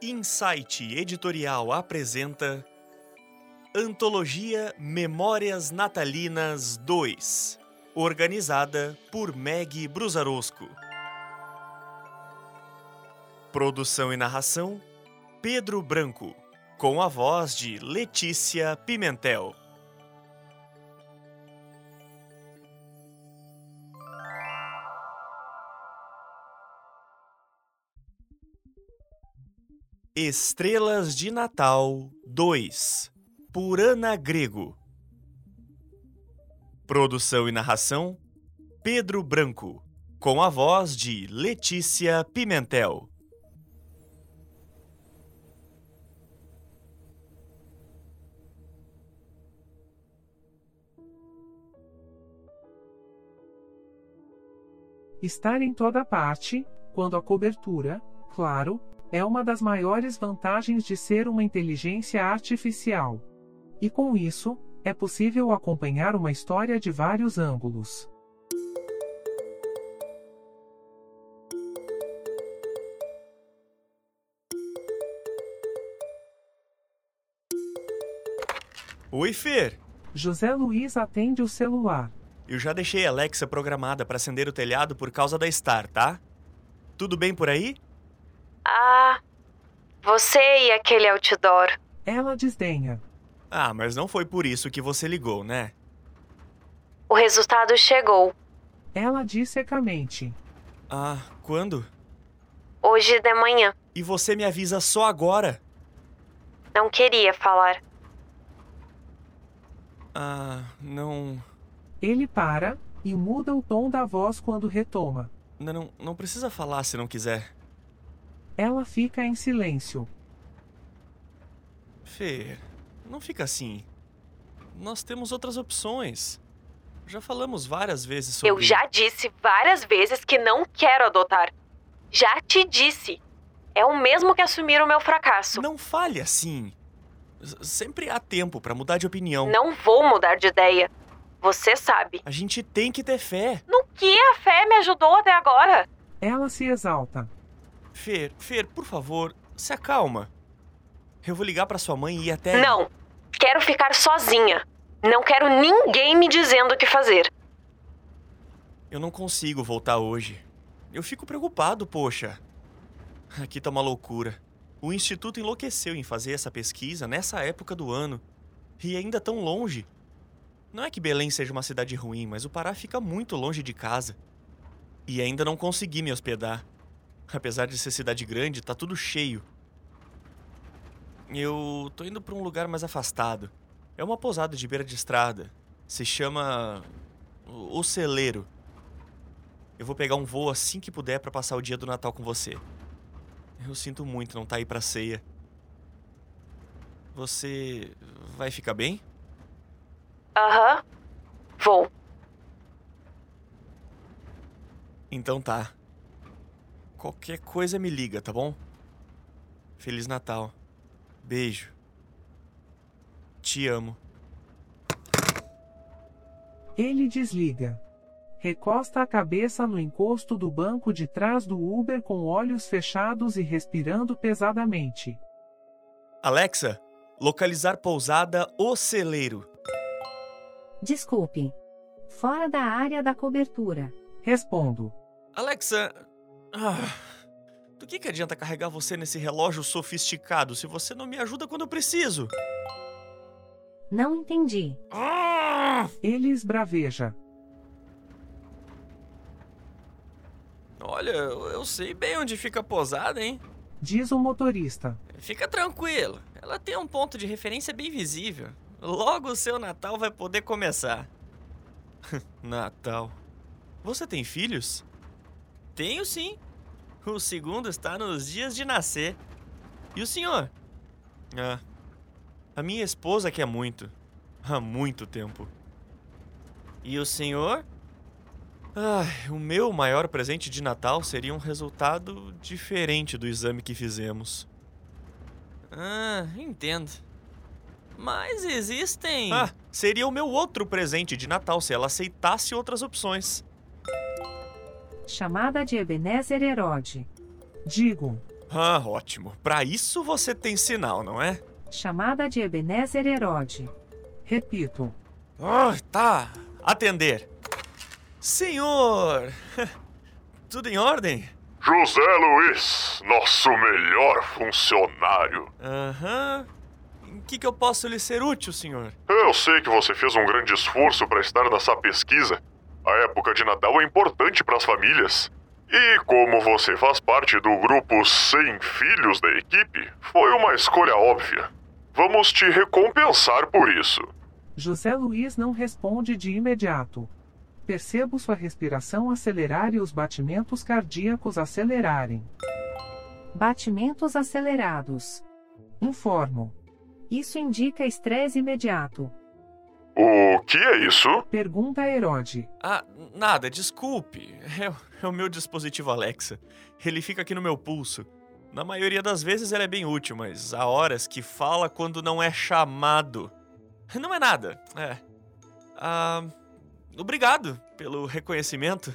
Insight Editorial apresenta Antologia Memórias Natalinas 2, organizada por Meg Brusarosco. Produção e narração: Pedro Branco, com a voz de Letícia Pimentel. Estrelas de Natal 2 por Ana Grego. Produção e narração: Pedro Branco, com a voz de Letícia Pimentel. Estar em toda parte, quando a cobertura, claro, é uma das maiores vantagens de ser uma inteligência artificial. E com isso, é possível acompanhar uma história de vários ângulos. Oi, Fer! José Luiz atende o celular. Eu já deixei a Alexa programada para acender o telhado por causa da Star, tá? Tudo bem por aí? Ah, você e aquele outdoor. Ela desdenha. Ah, mas não foi por isso que você ligou, né? O resultado chegou. Ela diz secamente. Ah, quando? Hoje de manhã. E você me avisa só agora? Não queria falar. Ah, não. Ele para e muda o tom da voz quando retoma. Não, não, não precisa falar se não quiser. Ela fica em silêncio. Fer, não fica assim. Nós temos outras opções. Já falamos várias vezes sobre. Eu já disse várias vezes que não quero adotar. Já te disse. É o mesmo que assumir o meu fracasso. Não fale assim. Sempre há tempo pra mudar de opinião. Não vou mudar de ideia. Você sabe. A gente tem que ter fé. No que a fé me ajudou até agora? Ela se exalta. Fer, Fer, por favor, se acalma. Eu vou ligar pra sua mãe e ir até. Não. Quero ficar sozinha. Não quero ninguém me dizendo o que fazer. Eu não consigo voltar hoje. Eu fico preocupado, poxa. Aqui tá uma loucura. O instituto enlouqueceu em fazer essa pesquisa nessa época do ano. E ainda tão longe. Não é que Belém seja uma cidade ruim, mas o Pará fica muito longe de casa. E ainda não consegui me hospedar. Apesar de ser cidade grande, tá tudo cheio. Eu tô indo pra um lugar mais afastado. É uma pousada de beira de estrada. Se chama. O Celeiro. Eu vou pegar um voo assim que puder pra passar o dia do Natal com você. Eu sinto muito não estar aí pra ceia. Você vai ficar bem? Aham. Vou. Então tá. Qualquer coisa me liga, tá bom? Feliz Natal. Beijo. Te amo. Ele desliga. Recosta a cabeça no encosto do banco de trás do Uber com olhos fechados e respirando pesadamente. Alexa, localizar pousada O Celeiro. Desculpe. Fora da área da cobertura. Respondo. Alexa. Ah, do que, que adianta carregar você nesse relógio sofisticado se você não me ajuda quando eu preciso? Não entendi. Ah! Ele esbraveja. Olha, eu eu sei bem onde fica a pousada, hein? Diz o motorista. Fica tranquilo, ela tem um ponto de referência bem visível. Logo o seu Natal vai poder começar. Natal. Você tem filhos? Tenho sim. O segundo está nos dias de nascer. E o senhor? Ah, a minha esposa quer muito. Há muito tempo. E o senhor? Ai, o meu maior presente de Natal seria um resultado diferente do exame que fizemos. Ah, entendo. Mas existem. Ah, seria o meu outro presente de Natal se ela aceitasse outras opções. Chamada de Ebenezer Herode. Digo. Ah, ótimo. Pra isso você tem sinal, não é? Chamada de Ebenezer Herode. Repito. Ah, tá. Atender. Senhor! Tudo em ordem? José Luiz, nosso melhor funcionário. Aham. Em que, que eu posso lhe ser útil, senhor? Eu sei que você fez um grande esforço para estar nessa pesquisa. A época de Natal é importante para as famílias. E como você faz parte do grupo Sem Filhos da equipe, foi uma escolha óbvia. Vamos te recompensar por isso. José Luiz não responde de imediato. Percebo sua respiração acelerar e os batimentos cardíacos acelerarem. Batimentos acelerados. Informo. Isso indica estresse imediato. O que é isso? Pergunta Herode. Ah, nada, desculpe. É, o- é o meu dispositivo Alexa. Ele fica aqui no meu pulso. Na maioria das vezes ele é bem útil, mas há horas que fala quando não é chamado. Não é nada, é. Ah. Obrigado pelo reconhecimento.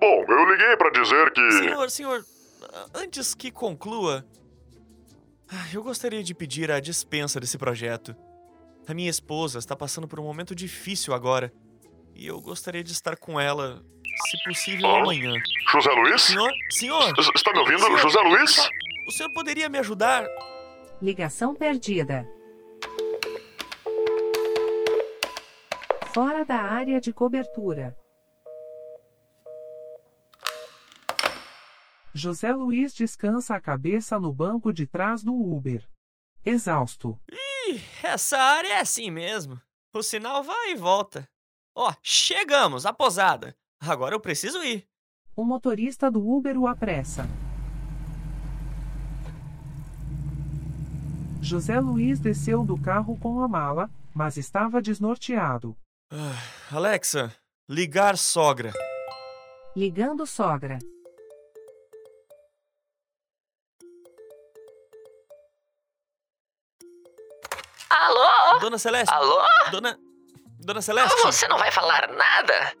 Bom, eu liguei para dizer que. Senhor, senhor, antes que conclua, ah, eu gostaria de pedir a dispensa desse projeto. A minha esposa está passando por um momento difícil agora. E eu gostaria de estar com ela, se possível, Hã? amanhã. José Luiz? Senhor, senhor, S- Está me ouvindo, Senhor, José Luiz? o senhor poderia me ajudar? Ligação perdida. Fora da área de cobertura. José Luiz descansa a cabeça no banco de trás do Uber. Exausto. Ih, essa área é assim mesmo. O sinal vai e volta. Ó, chegamos, a posada. Agora eu preciso ir. O motorista do Uber o apressa. José Luiz desceu do carro com a mala, mas estava desnorteado. Ah, Alexa, ligar sogra. Ligando sogra. Alô? Dona Celeste. Alô? Dona. Dona Celeste. Você não vai falar nada?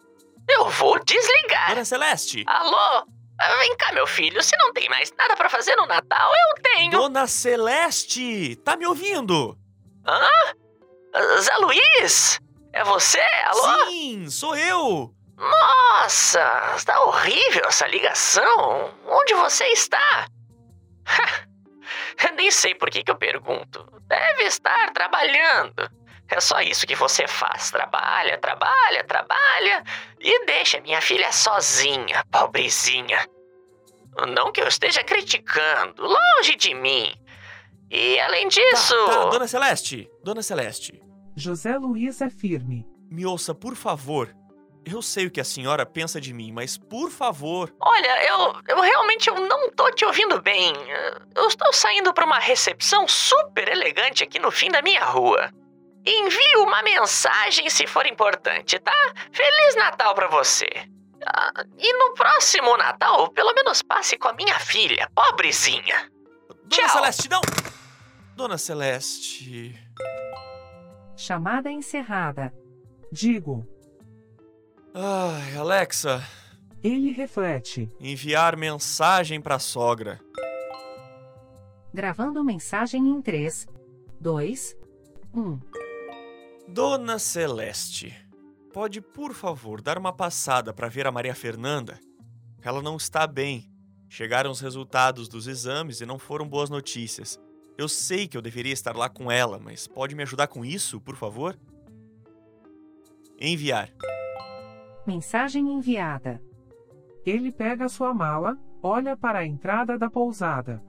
Eu vou desligar. Dona Celeste. Alô? Ah, Vem cá, meu filho. Se não tem mais nada pra fazer no Natal, eu tenho. Dona Celeste! Tá me ouvindo? Ah, Zé Luiz? É você? Alô? Sim, sou eu! Nossa, está horrível essa ligação. Onde você está? Nem sei por que, que eu pergunto. Deve estar trabalhando. É só isso que você faz. Trabalha, trabalha, trabalha e deixa minha filha sozinha, pobrezinha. Não que eu esteja criticando, longe de mim. E além disso. Tá, tá, Dona Celeste! Dona Celeste, José Luiz é firme. me ouça, por favor. Eu sei o que a senhora pensa de mim, mas por favor. Olha, eu, eu realmente eu não tô te ouvindo bem. Eu estou saindo para uma recepção super elegante aqui no fim da minha rua. Envie uma mensagem se for importante, tá? Feliz Natal para você. Ah, e no próximo Natal, pelo menos passe com a minha filha, pobrezinha. Dona Tchau. Celeste, não! Dona Celeste. Chamada encerrada. Digo. Ai, Alexa, Ele reflete. enviar mensagem pra sogra. Gravando mensagem em 3, 2, 1. Dona Celeste, pode por favor dar uma passada para ver a Maria Fernanda? Ela não está bem. Chegaram os resultados dos exames e não foram boas notícias. Eu sei que eu deveria estar lá com ela, mas pode me ajudar com isso, por favor? Enviar. Mensagem enviada. Ele pega sua mala, olha para a entrada da pousada.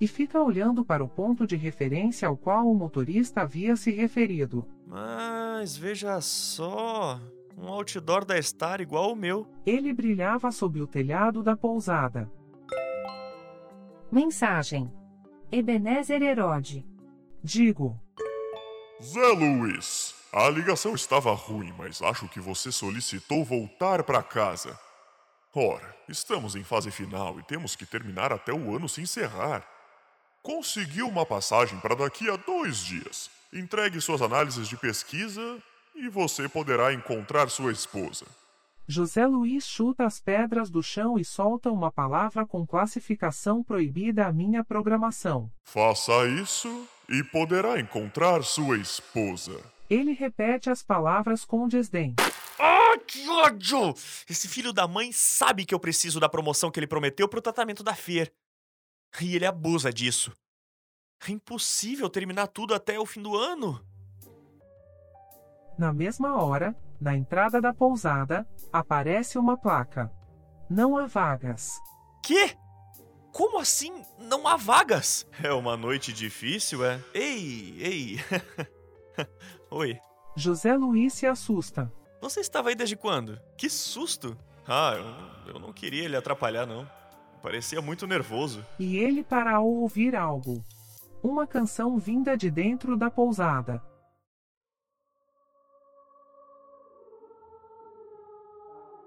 E fica olhando para o ponto de referência ao qual o motorista havia se referido. Mas veja só, um outdoor da Star igual o meu. Ele brilhava sob o telhado da pousada. Mensagem. Ebenezer Herode. Digo. Zé Luiz, a ligação estava ruim, mas acho que você solicitou voltar para casa. Ora, estamos em fase final e temos que terminar até o ano se encerrar. Conseguiu uma passagem para daqui a dois dias. Entregue suas análises de pesquisa e você poderá encontrar sua esposa. José Luiz chuta as pedras do chão e solta uma palavra com classificação proibida à minha programação. Faça isso e poderá encontrar sua esposa. Ele repete as palavras com desdém. Ah, que ódio! Esse filho da mãe sabe que eu preciso da promoção que ele prometeu pro tratamento da Fer. E ele abusa disso. É impossível terminar tudo até o fim do ano. Na mesma hora, na entrada da pousada, aparece uma placa. Não há vagas. Quê? Como assim não há vagas? É uma noite difícil, é? Ei, ei. Oi. José Luiz se assusta. Você estava aí desde quando? Que susto! Ah, eu, eu não queria ele atrapalhar, não. Parecia muito nervoso. E ele para ao ouvir algo. Uma canção vinda de dentro da pousada.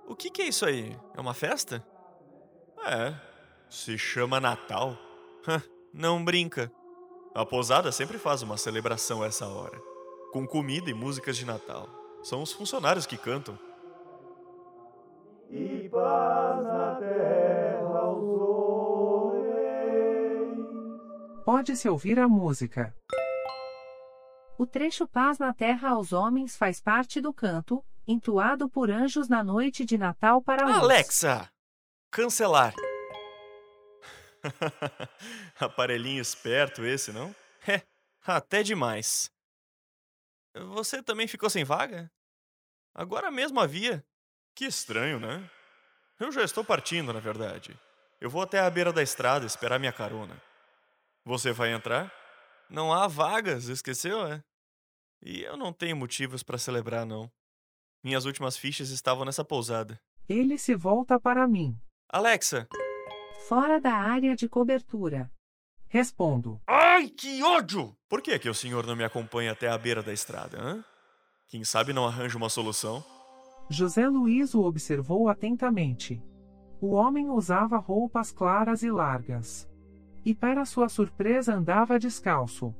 O que, que é isso aí? É uma festa? É. Se chama Natal. Não brinca. A pousada sempre faz uma celebração a essa hora. Com comida e músicas de Natal. São os funcionários que cantam. Pode-se ouvir a música. O trecho Paz na Terra aos Homens faz parte do canto, entoado por anjos na noite de Natal para luz. Alexa! Cancelar. Aparelhinho esperto esse, não? É, até demais. Você também ficou sem vaga? Agora mesmo havia. Que estranho, né? Eu já estou partindo, na verdade. Eu vou até a beira da estrada esperar minha carona. Você vai entrar? Não há vagas, esqueceu, é? E eu não tenho motivos para celebrar, não. Minhas últimas fichas estavam nessa pousada. Ele se volta para mim. Alexa! Fora da área de cobertura. Respondo. Ai, que ódio! Por que, que o senhor não me acompanha até a beira da estrada, hã? Quem sabe não arranja uma solução? José Luiz o observou atentamente. O homem usava roupas claras e largas. E para sua surpresa andava descalço.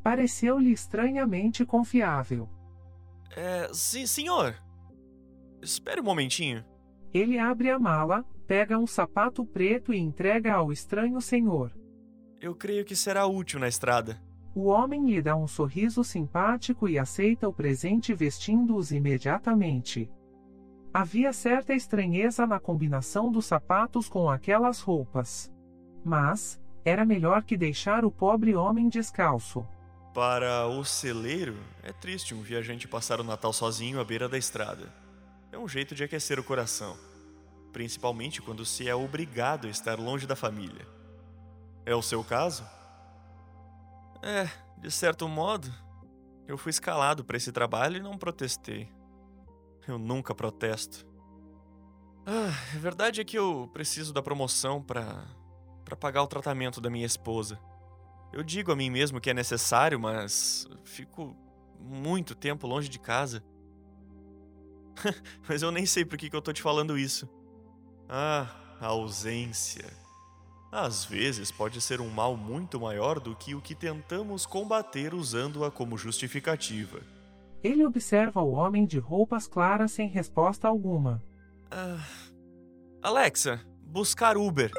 Pareceu-lhe estranhamente confiável. É, sim, senhor. Espere um momentinho. Ele abre a mala, pega um sapato preto e entrega ao estranho senhor. Eu creio que será útil na estrada. O homem lhe dá um sorriso simpático e aceita o presente vestindo-os imediatamente. Havia certa estranheza na combinação dos sapatos com aquelas roupas. Mas, era melhor que deixar o pobre homem descalço. Para o celeiro, é triste um viajante passar o Natal sozinho à beira da estrada. É um jeito de aquecer o coração, principalmente quando se é obrigado a estar longe da família. É o seu caso? É, de certo modo, eu fui escalado para esse trabalho e não protestei. Eu nunca protesto. Ah, a verdade é que eu preciso da promoção para para pagar o tratamento da minha esposa. Eu digo a mim mesmo que é necessário, mas fico muito tempo longe de casa. mas eu nem sei por que, que eu tô te falando isso. Ah, a ausência. Às vezes pode ser um mal muito maior do que o que tentamos combater usando-a como justificativa. Ele observa o homem de roupas claras sem resposta alguma. Ah, Alexa, buscar Uber.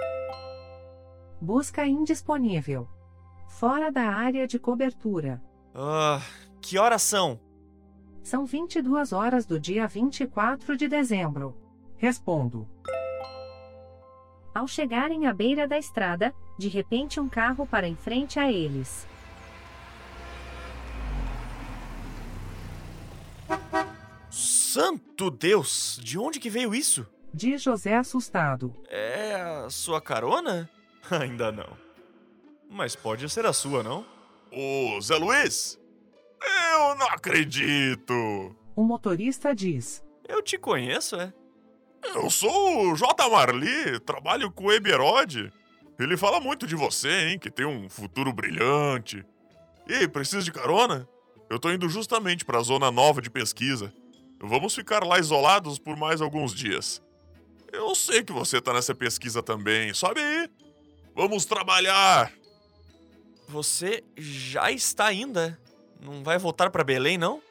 Busca indisponível. Fora da área de cobertura. Ah, que horas são? São 22 horas do dia 24 de dezembro. Respondo. Ao chegarem à beira da estrada, de repente um carro para em frente a eles. Santo Deus, de onde que veio isso? Diz José assustado. É a sua carona? Ainda não. Mas pode ser a sua, não? Ô, Zé Luiz! Eu não acredito! O motorista diz. Eu te conheço, é? Eu sou o J. Marli, trabalho com o Eberode. Ele fala muito de você, hein, que tem um futuro brilhante. E aí, precisa de carona? Eu tô indo justamente pra zona nova de pesquisa. Vamos ficar lá isolados por mais alguns dias. Eu sei que você tá nessa pesquisa também, sobe aí. Vamos trabalhar! Você já está ainda? Não vai voltar para Belém, não?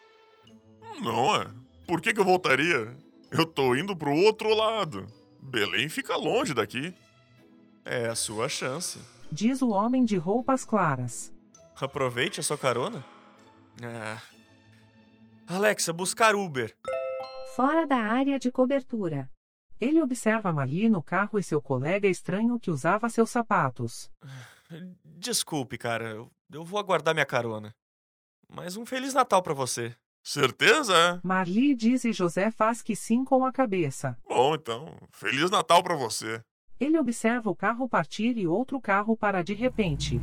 Não é? Por que, que eu voltaria? Eu tô indo pro outro lado. Belém fica longe daqui. É a sua chance. Diz o homem de roupas claras. Aproveite a sua carona. Ah. Alexa, buscar Uber. Fora da área de cobertura. Ele observa Marli no carro e seu colega estranho que usava seus sapatos. Desculpe, cara. Eu, eu vou aguardar minha carona. Mas um Feliz Natal pra você. Certeza? Marli diz e José faz que sim com a cabeça. Bom, então, Feliz Natal pra você. Ele observa o carro partir e outro carro para de repente.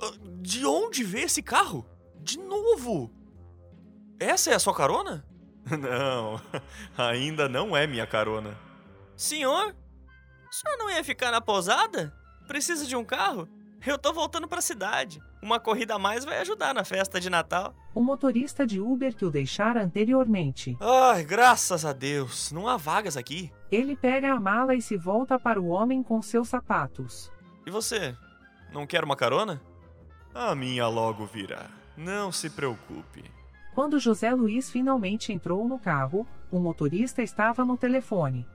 Ah, De onde veio esse carro? De novo! Essa é a sua carona? Não, ainda não é minha carona. Senhor? Senhor não ia ficar na pousada? Precisa de um carro? Eu tô voltando pra cidade. Uma corrida a mais vai ajudar na festa de Natal. O motorista de Uber que o deixara anteriormente. Ai, graças a Deus, não há vagas aqui. Ele pega a mala e se volta para o homem com seus sapatos. E você? Não quer uma carona? A minha logo virá. Não se preocupe. Quando José Luiz finalmente entrou no carro, o motorista estava no telefone.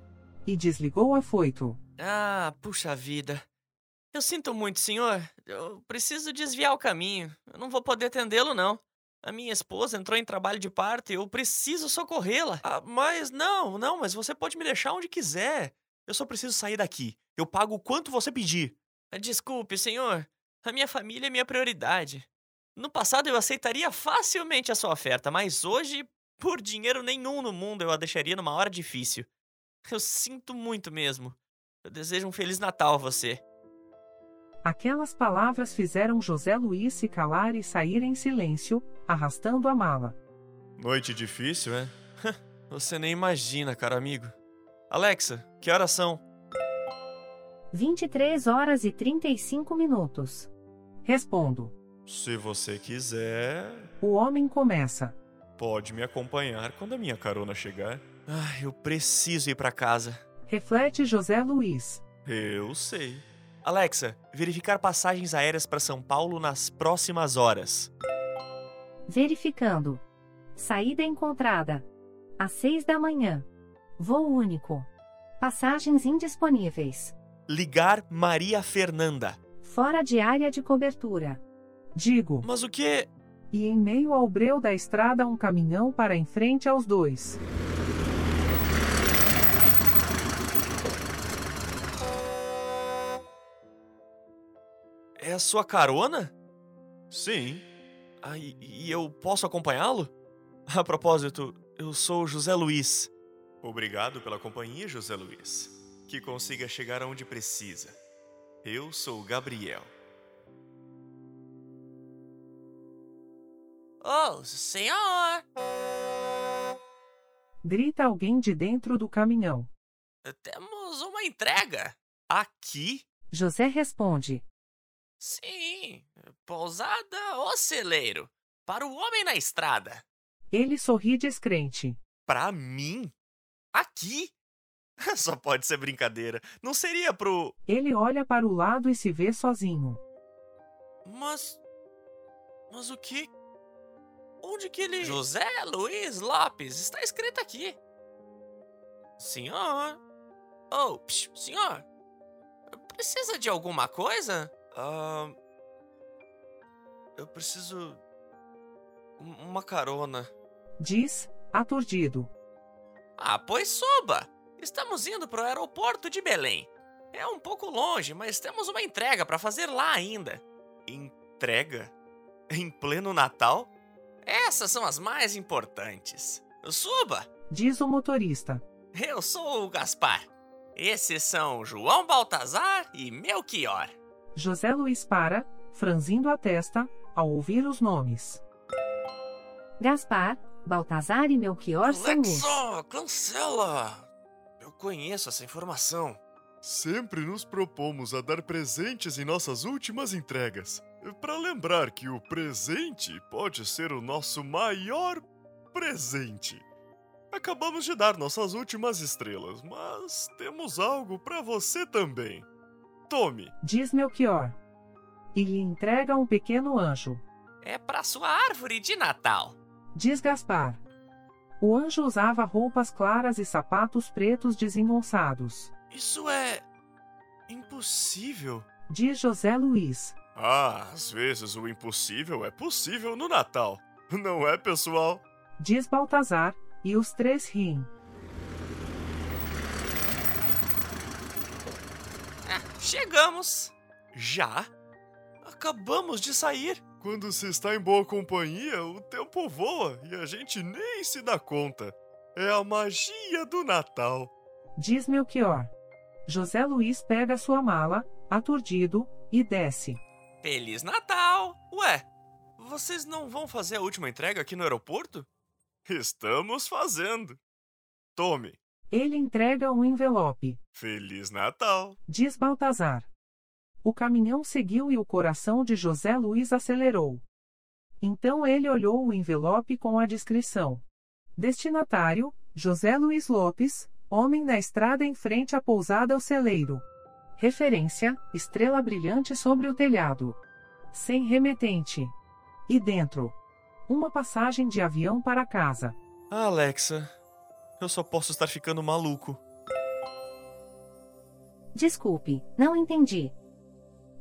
E desligou afoito. Ah, puxa vida. Eu sinto muito, senhor. Eu preciso desviar o caminho. Eu não vou poder atendê-lo, não. A minha esposa entrou em trabalho de parto e eu preciso socorrê-la. Ah, mas não, não, mas você pode me deixar onde quiser. Eu só preciso sair daqui. Eu pago o quanto você pedir. Desculpe, senhor. A minha família é minha prioridade. No passado eu aceitaria facilmente a sua oferta, mas hoje, por dinheiro nenhum no mundo, eu a deixaria numa hora difícil. Eu sinto muito mesmo. Eu desejo um Feliz Natal a você. Aquelas palavras fizeram José Luiz se calar e sair em silêncio, arrastando a mala. Noite difícil, é? Você nem imagina, caro amigo. Alexa, que horas são? 23 horas e 35 minutos. Respondo. Se você quiser, O homem começa. pode me acompanhar quando a minha carona chegar. Ah, eu preciso ir pra casa. Reflete José Luiz. Eu sei. Alexa, verificar passagens aéreas para São Paulo nas próximas horas. Verificando. Saída encontrada. Às 6 da manhã. Voo único. Passagens indisponíveis. Ligar Maria Fernanda. Fora de área de cobertura. Digo. Mas o que? E em meio ao breu da estrada um caminhão para em frente aos dois. É a sua carona? Sim. Ah, e, e eu posso acompanhá-lo? A propósito, eu sou José Luiz. Obrigado pela companhia, José Luiz. Que consiga chegar aonde precisa. Eu sou Gabriel. Oh, senhor! Grita alguém de dentro do caminhão. Temos uma entrega. Aqui? José responde. Sim, pousada ou celeiro. Para o homem na estrada. Ele sorri descrente. Pra mim? Aqui? Só pode ser brincadeira. Não seria pro. Ele olha para o lado e se vê sozinho. Mas. Mas o que? Onde que ele. José Luiz Lopes, está escrito aqui. Senhor? Oh, psh, senhor? Precisa de alguma coisa? Ah. Eu preciso. um- Uma carona. Diz, aturdido. Ah, pois suba. Estamos indo para o aeroporto de Belém. É um pouco longe, mas temos uma entrega para fazer lá ainda. Entrega? Em pleno Natal? Essas são as mais importantes. Suba! Diz o motorista. Eu sou o Gaspar. Esses são João Baltazar e Melchior. José Luiz para, franzindo a testa, ao ouvir os nomes. Gaspar, Baltazar e Melchior. Alexa, cancela! Eu conheço essa informação. Sempre nos propomos a dar presentes em nossas últimas entregas. Para lembrar que o presente pode ser o nosso maior presente. Acabamos de dar nossas últimas estrelas, mas temos algo para você também. Tome. Diz Melchior. e lhe entrega um pequeno anjo. É pra sua árvore de Natal. Diz Gaspar. O anjo usava roupas claras e sapatos pretos desengonçados. Isso é. impossível. Diz José Luiz. Ah, às vezes o impossível é possível no Natal. Não é, pessoal? Diz Baltazar, e os três riem. Chegamos. Já? Acabamos de sair. Quando se está em boa companhia, o tempo voa e a gente nem se dá conta. É a magia do Natal. Diz Melchior. José Luiz pega sua mala, aturdido, e desce. Feliz Natal! Ué, vocês não vão fazer a última entrega aqui no aeroporto? Estamos fazendo. Tome. Ele entrega um envelope. Feliz Natal. Diz Baltazar. O caminhão seguiu e o coração de José Luiz acelerou. Então ele olhou o envelope com a descrição: Destinatário: José Luiz Lopes, homem na estrada em frente à pousada O Celeiro. Referência: estrela brilhante sobre o telhado. Sem remetente. E dentro: uma passagem de avião para casa. Alexa, eu só posso estar ficando maluco. Desculpe, não entendi.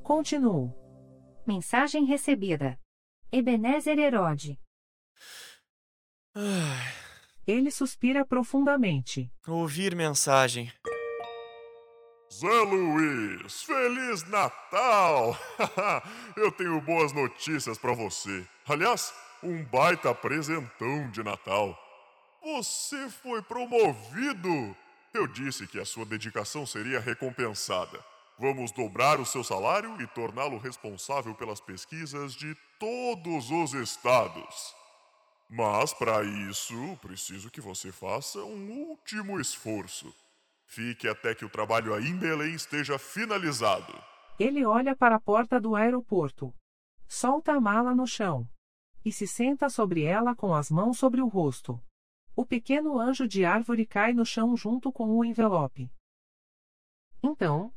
Continuou. Mensagem recebida. Ebenezer Herode. Ai, Ele suspira profundamente. ouvir mensagem. Zé Luiz, Feliz Natal! Eu tenho boas notícias pra você. Aliás, um baita presentão de Natal. Você foi promovido! Eu disse que a sua dedicação seria recompensada. Vamos dobrar o seu salário e torná-lo responsável pelas pesquisas de todos os estados. Mas para isso, preciso que você faça um último esforço. Fique até que o trabalho aí em Belém esteja finalizado. Ele olha para a porta do aeroporto. Solta a mala no chão. E se senta sobre ela com as mãos sobre o rosto. O pequeno anjo de árvore cai no chão junto com o envelope. Então,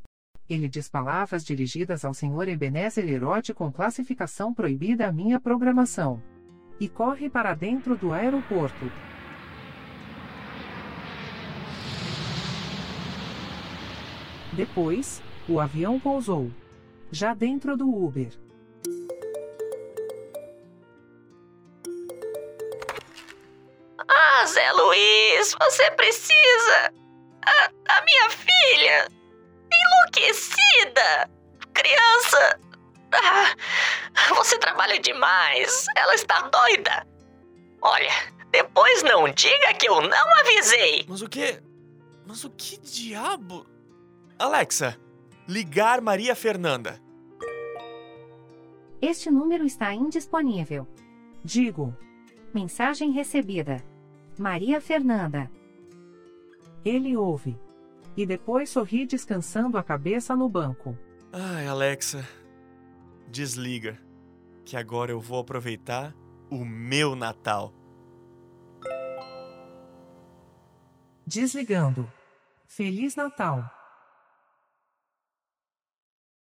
ele diz palavras dirigidas ao Sr. Ebenezer Herode com classificação proibida à minha programação. E corre para dentro do aeroporto. Depois, o avião pousou. Já dentro do Uber. Ah, Zé Luiz, você precisa. A, a minha filha. Enlouquecida. Criança. Ah, você trabalha demais. Ela está doida. Olha, depois não diga que eu não avisei. Mas o que. Mas o que diabo. Alexa, ligar Maria Fernanda. Este número está indisponível. Digo. Mensagem recebida. Maria Fernanda. Ele ouve. E depois sorri descansando a cabeça no banco. Ai, Alexa, desliga. Que agora eu vou aproveitar o meu Natal. Desligando. Feliz Natal.